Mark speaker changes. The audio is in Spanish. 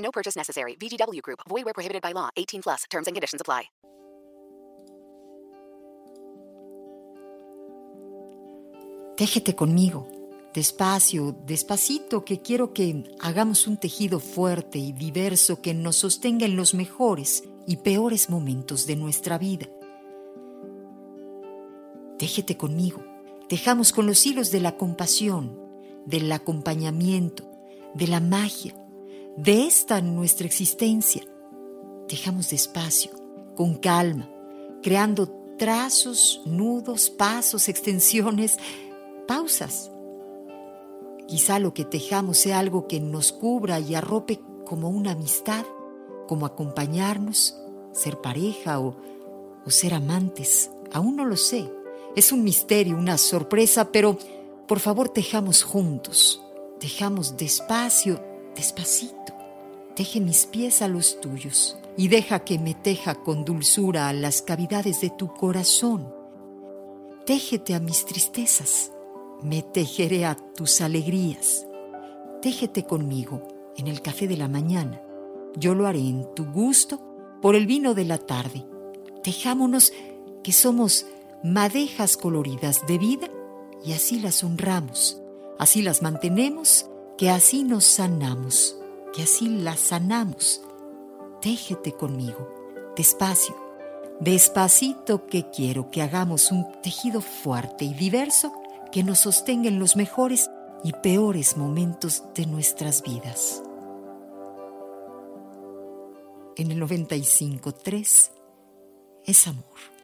Speaker 1: No purchase necessary. VGW Group. Void where prohibited by law. 18 plus. Terms and conditions apply.
Speaker 2: Téjete conmigo, despacio, despacito, que quiero que hagamos un tejido fuerte y diverso que nos sostenga en los mejores y peores momentos de nuestra vida. Téjete conmigo, tejamos con los hilos de la compasión, del acompañamiento, de la magia, de esta nuestra existencia. Tejamos despacio, con calma, creando trazos, nudos, pasos, extensiones, pausas. Quizá lo que tejamos sea algo que nos cubra y arrope como una amistad, como acompañarnos, ser pareja o, o ser amantes. Aún no lo sé. Es un misterio, una sorpresa, pero por favor tejamos juntos. Tejamos despacio, despacito. Teje mis pies a los tuyos y deja que me teja con dulzura a las cavidades de tu corazón. Téjete a mis tristezas me tejeré a tus alegrías. Téjete conmigo en el café de la mañana. Yo lo haré en tu gusto por el vino de la tarde. Tejámonos que somos madejas coloridas de vida y así las honramos, así las mantenemos, que así nos sanamos, que así las sanamos. Téjete conmigo, despacio, despacito que quiero que hagamos un tejido fuerte y diverso que nos sostenga en los mejores y peores momentos de nuestras vidas. En el 95.3 es amor.